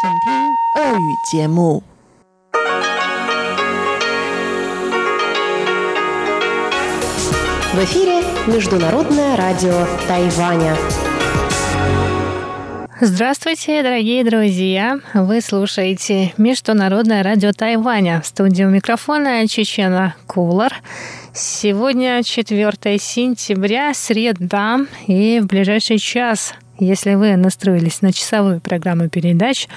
请听俄语节目。В эфире Международное радио Тайваня. Здравствуйте, дорогие друзья! Вы слушаете Международное радио Тайваня. В студии у микрофона Чечена Кулар. Сегодня 4 сентября, среда, и в ближайший час если вы настроились на часовую программу передач,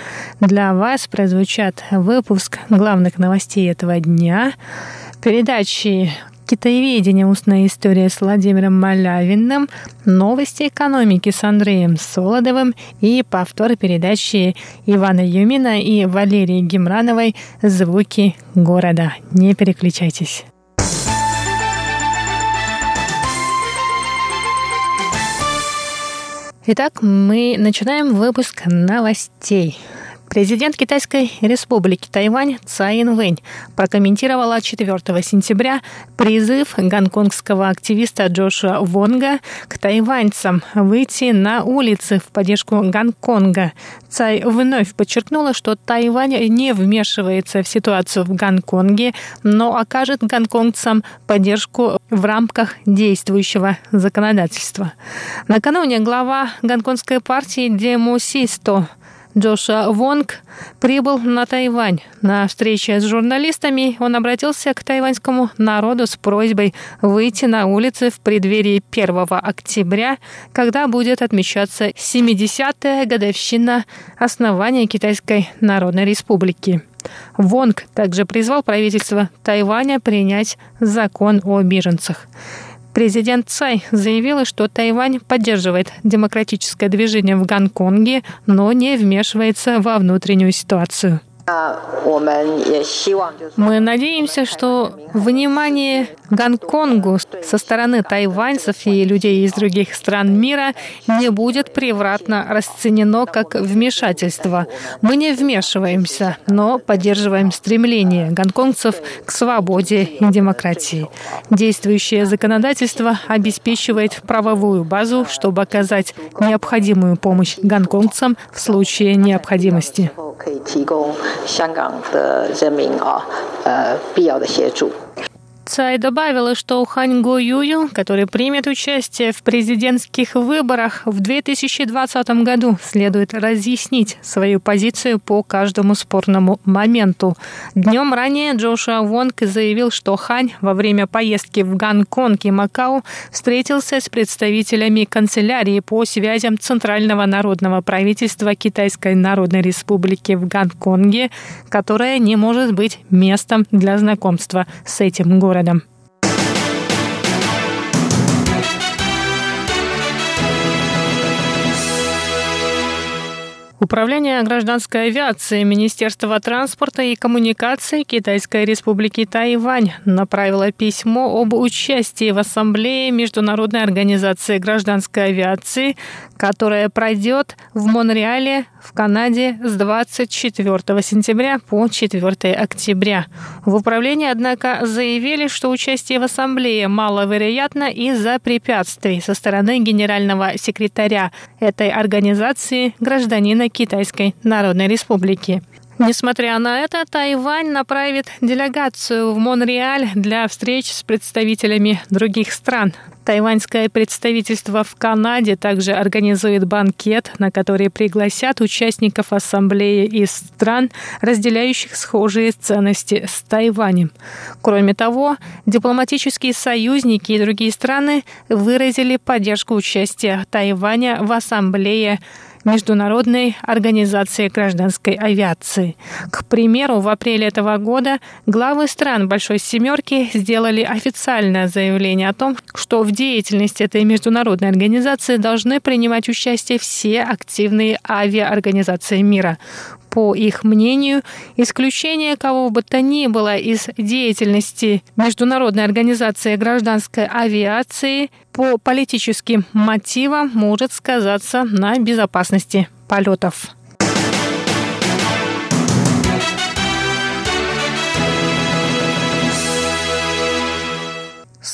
для вас прозвучат выпуск главных новостей этого дня, передачи Китаеведение. Устная история с Владимиром Малявиным. Новости экономики с Андреем Солодовым. И повтор передачи Ивана Юмина и Валерии Гемрановой «Звуки города». Не переключайтесь. Итак, мы начинаем выпуск новостей. Президент Китайской республики Тайвань Цай Инвэнь прокомментировала 4 сентября призыв гонконгского активиста Джоша Вонга к тайваньцам выйти на улицы в поддержку Гонконга. Цай вновь подчеркнула, что Тайвань не вмешивается в ситуацию в Гонконге, но окажет гонконгцам поддержку в рамках действующего законодательства. Накануне глава гонконгской партии Демусисто Джоша Вонг прибыл на Тайвань. На встрече с журналистами он обратился к тайваньскому народу с просьбой выйти на улицы в преддверии 1 октября, когда будет отмечаться 70-я годовщина основания Китайской Народной Республики. Вонг также призвал правительство Тайваня принять закон о беженцах. Президент Цай заявила, что Тайвань поддерживает демократическое движение в Гонконге, но не вмешивается во внутреннюю ситуацию. Мы надеемся, что внимание Гонконгу со стороны тайваньцев и людей из других стран мира не будет превратно расценено как вмешательство. Мы не вмешиваемся, но поддерживаем стремление гонконгцев к свободе и демократии. Действующее законодательство обеспечивает правовую базу, чтобы оказать необходимую помощь гонконгцам в случае необходимости. 可以提供香港的人民啊，呃，必要的协助。Цай добавила, что Хань Го Юю, который примет участие в президентских выборах в 2020 году, следует разъяснить свою позицию по каждому спорному моменту. Днем ранее Джошуа Вонг заявил, что Хань во время поездки в Гонконг и Макао встретился с представителями канцелярии по связям Центрального народного правительства Китайской Народной Республики в Гонконге, которое не может быть местом для знакомства с этим городом городом. Управление гражданской авиации Министерства транспорта и коммуникаций Китайской Республики Тайвань направило письмо об участии в Ассамблее Международной организации гражданской авиации, которая пройдет в Монреале в Канаде с 24 сентября по 4 октября. В управлении, однако, заявили, что участие в ассамблее маловероятно из-за препятствий со стороны генерального секретаря этой организации гражданина Китайской Народной Республики. Несмотря на это, Тайвань направит делегацию в Монреаль для встреч с представителями других стран. Тайваньское представительство в Канаде также организует банкет, на который пригласят участников ассамблеи из стран, разделяющих схожие ценности с Тайванем. Кроме того, дипломатические союзники и другие страны выразили поддержку участия Тайваня в ассамблее Международной организации гражданской авиации. К примеру, в апреле этого года главы стран Большой Семерки сделали официальное заявление о том, что в деятельности этой международной организации должны принимать участие все активные авиаорганизации мира. По их мнению, исключение кого бы то ни было из деятельности Международной организации гражданской авиации по политическим мотивам может сказаться на безопасности полетов.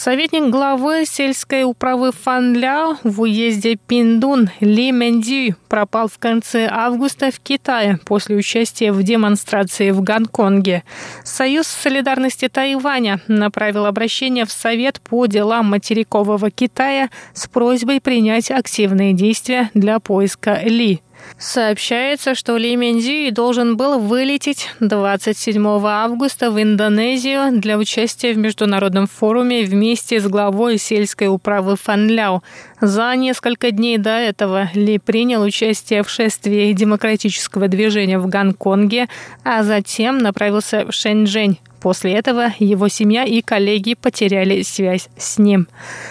Советник главы сельской управы Фанляо в уезде Пиндун Ли Мендю пропал в конце августа в Китае после участия в демонстрации в Гонконге. Союз солидарности Тайваня направил обращение в Совет по делам материкового Китая с просьбой принять активные действия для поиска Ли. Сообщается, что Ли Минзи должен был вылететь 27 августа в Индонезию для участия в международном форуме вместе с главой сельской управы Фанляо. За несколько дней до этого Ли принял участие в шествии демократического движения в Гонконге, а затем направился в Шэньчжэнь После этого его семья и коллеги потеряли связь с ним.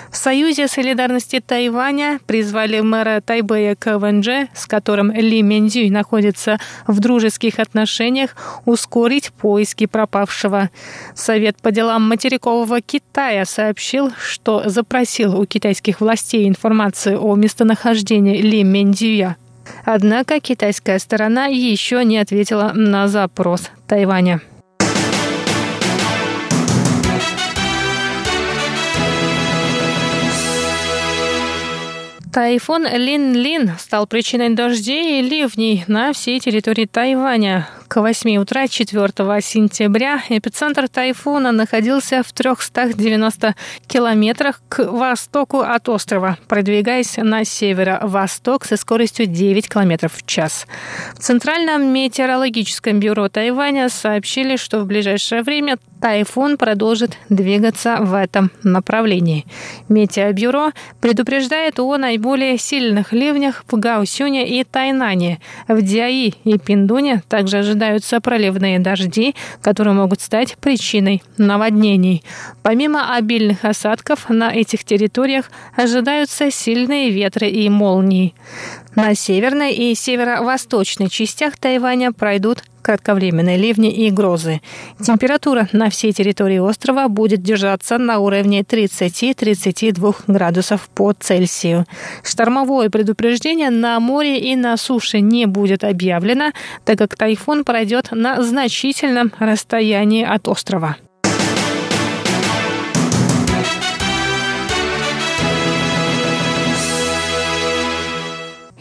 В Союзе солидарности Тайваня призвали мэра Тайбэя КВНЖ, с которым Ли Мендзюй находится в дружеских отношениях, ускорить поиски пропавшего. Совет по делам материкового Китая сообщил, что запросил у китайских властей информацию о местонахождении Ли Мендзюя. Однако китайская сторона еще не ответила на запрос Тайваня. Тайфун Лин-Лин стал причиной дождей и ливней на всей территории Тайваня. К 8 утра 4 сентября эпицентр тайфуна находился в 390 километрах к востоку от острова, продвигаясь на северо-восток со скоростью 9 километров в час. В Центральном метеорологическом бюро Тайваня сообщили, что в ближайшее время тайфун продолжит двигаться в этом направлении. Метеобюро предупреждает о наиболее сильных ливнях в Гаусюне и Тайнане. В Диаи и Пиндуне также ожидается ожидаются проливные дожди, которые могут стать причиной наводнений. Помимо обильных осадков, на этих территориях ожидаются сильные ветры и молнии. На северной и северо-восточной частях Тайваня пройдут кратковременные ливни и грозы. Температура на всей территории острова будет держаться на уровне 30-32 градусов по Цельсию. Штормовое предупреждение на море и на суше не будет объявлено, так как тайфун пройдет на значительном расстоянии от острова.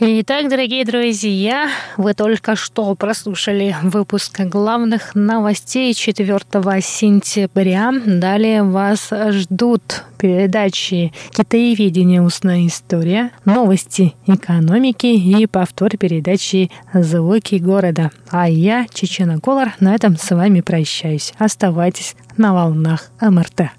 Итак, дорогие друзья, вы только что прослушали выпуск главных новостей 4 сентября. Далее вас ждут передачи «Китаеведение. Устная история», новости экономики и повтор передачи «Звуки города». А я, Чечена Колор, на этом с вами прощаюсь. Оставайтесь на волнах МРТ.